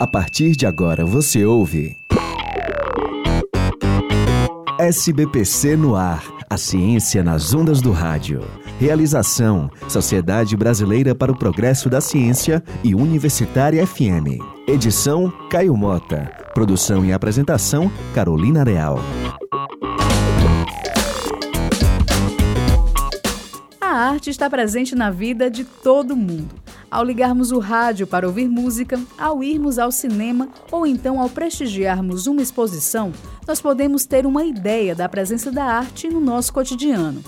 A partir de agora você ouve. SBPC no ar. A ciência nas ondas do rádio. Realização: Sociedade Brasileira para o Progresso da Ciência e Universitária FM. Edição: Caio Mota. Produção e apresentação: Carolina Real. A arte está presente na vida de todo mundo. Ao ligarmos o rádio para ouvir música, ao irmos ao cinema ou então ao prestigiarmos uma exposição, nós podemos ter uma ideia da presença da arte no nosso cotidiano.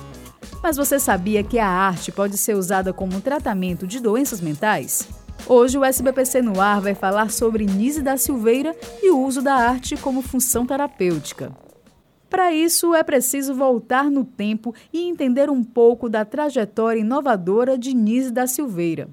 Mas você sabia que a arte pode ser usada como tratamento de doenças mentais? Hoje o SBPC no ar vai falar sobre Nise da Silveira e o uso da arte como função terapêutica. Para isso, é preciso voltar no tempo e entender um pouco da trajetória inovadora de Nise da Silveira.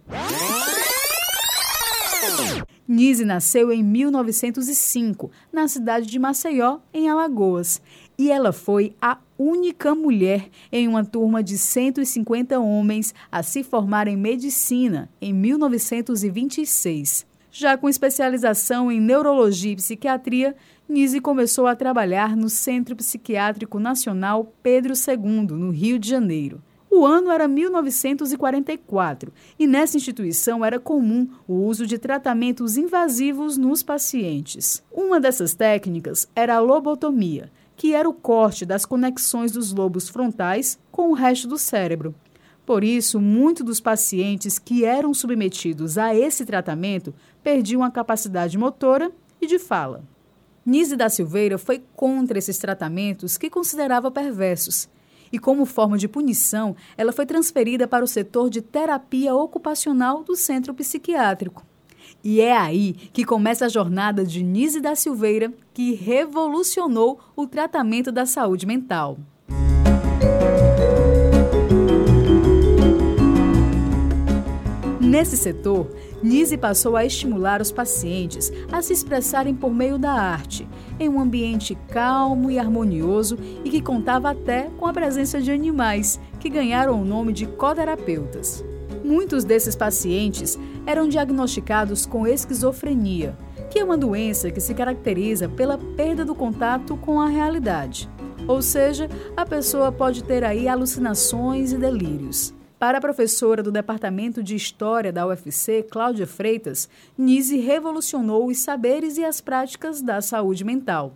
Nise nasceu em 1905, na cidade de Maceió, em Alagoas, e ela foi a única mulher em uma turma de 150 homens a se formar em medicina em 1926. Já com especialização em neurologia e psiquiatria, Nise começou a trabalhar no Centro Psiquiátrico Nacional Pedro II, no Rio de Janeiro. O ano era 1944 e nessa instituição era comum o uso de tratamentos invasivos nos pacientes. Uma dessas técnicas era a lobotomia, que era o corte das conexões dos lobos frontais com o resto do cérebro. Por isso, muitos dos pacientes que eram submetidos a esse tratamento perdiam a capacidade motora e de fala. Nise da Silveira foi contra esses tratamentos que considerava perversos. E, como forma de punição, ela foi transferida para o setor de terapia ocupacional do centro psiquiátrico. E é aí que começa a jornada de Nise da Silveira, que revolucionou o tratamento da saúde mental. Nesse setor, Nise passou a estimular os pacientes a se expressarem por meio da arte, em um ambiente calmo e harmonioso e que contava até com a presença de animais, que ganharam o nome de coterapeutas. Muitos desses pacientes eram diagnosticados com esquizofrenia, que é uma doença que se caracteriza pela perda do contato com a realidade. Ou seja, a pessoa pode ter aí alucinações e delírios. Para a professora do Departamento de História da UFC, Cláudia Freitas, Nise revolucionou os saberes e as práticas da saúde mental.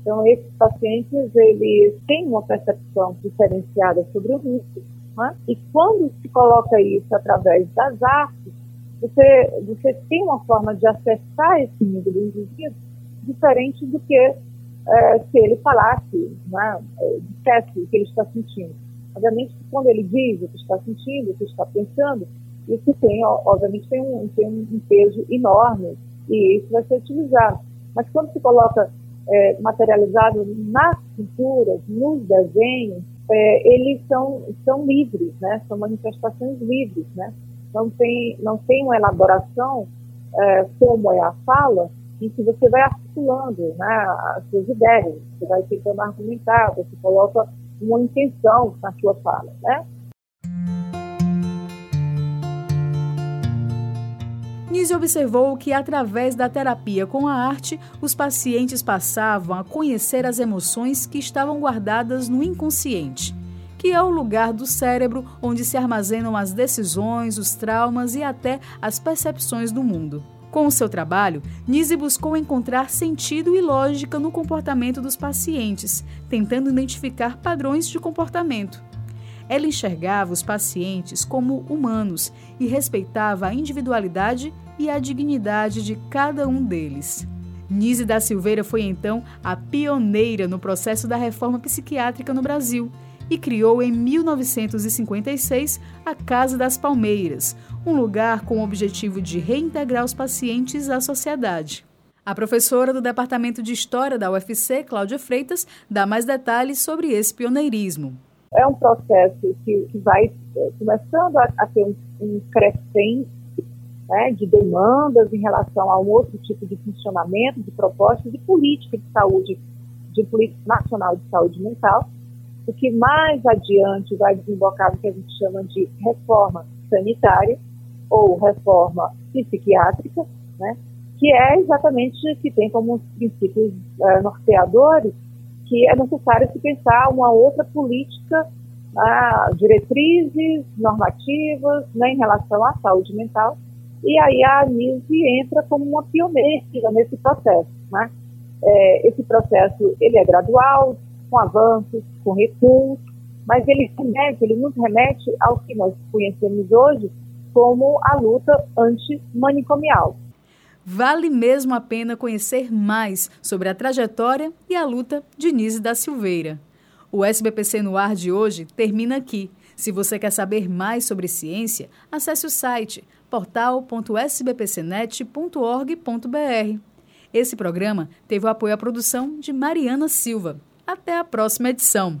Então, esses pacientes, eles têm uma percepção diferenciada sobre o risco. Né? E quando se coloca isso através das artes, você, você tem uma forma de acessar esse mundo do indivíduo diferente do que é, se ele falasse, né, é, dissesse o que ele está sentindo. Obviamente, quando ele diz o que está sentindo, o que está pensando, isso tem, obviamente, tem um, tem um peso enorme e isso vai ser utilizado. Mas quando se coloca é, materializado nas pinturas, nos desenhos, é, eles são, são livres, né? São manifestações livres, né? Não tem, não tem uma elaboração é, como é a fala, em que você vai articulando né, as suas ideias, você vai tentando argumentar, você coloca uma intenção na sua fala, né? Nise observou que, através da terapia com a arte, os pacientes passavam a conhecer as emoções que estavam guardadas no inconsciente, que é o lugar do cérebro onde se armazenam as decisões, os traumas e até as percepções do mundo. Com o seu trabalho, Nise buscou encontrar sentido e lógica no comportamento dos pacientes, tentando identificar padrões de comportamento. Ela enxergava os pacientes como humanos e respeitava a individualidade e a dignidade de cada um deles. Nise da Silveira foi então a pioneira no processo da reforma psiquiátrica no Brasil e criou em 1956 a Casa das Palmeiras, um lugar com o objetivo de reintegrar os pacientes à sociedade. A professora do Departamento de História da UFC, Cláudia Freitas, dá mais detalhes sobre esse pioneirismo. É um processo que, que vai é, começando a, a ter um, um crescente né, de demandas em relação a um outro tipo de funcionamento, de proposta, de política de saúde, de política nacional de saúde mental, o que mais adiante vai desembocar no que a gente chama de reforma sanitária ou reforma psiquiátrica, né, que é exatamente que tem como princípios uh, norteadores que é necessário se pensar uma outra política, uh, diretrizes normativas né, em relação à saúde mental. E aí a ANISE entra como uma pioneira nesse processo. Né? É, esse processo ele é gradual, com avanços, com recuos, mas ele remete, ele nos remete ao que nós conhecemos hoje como a luta antimanicomial. Vale mesmo a pena conhecer mais sobre a trajetória e a luta de Nise da Silveira. O SBPC no ar de hoje termina aqui. Se você quer saber mais sobre ciência, acesse o site portal.sbpcnet.org.br. Esse programa teve o apoio à produção de Mariana Silva. Até a próxima edição.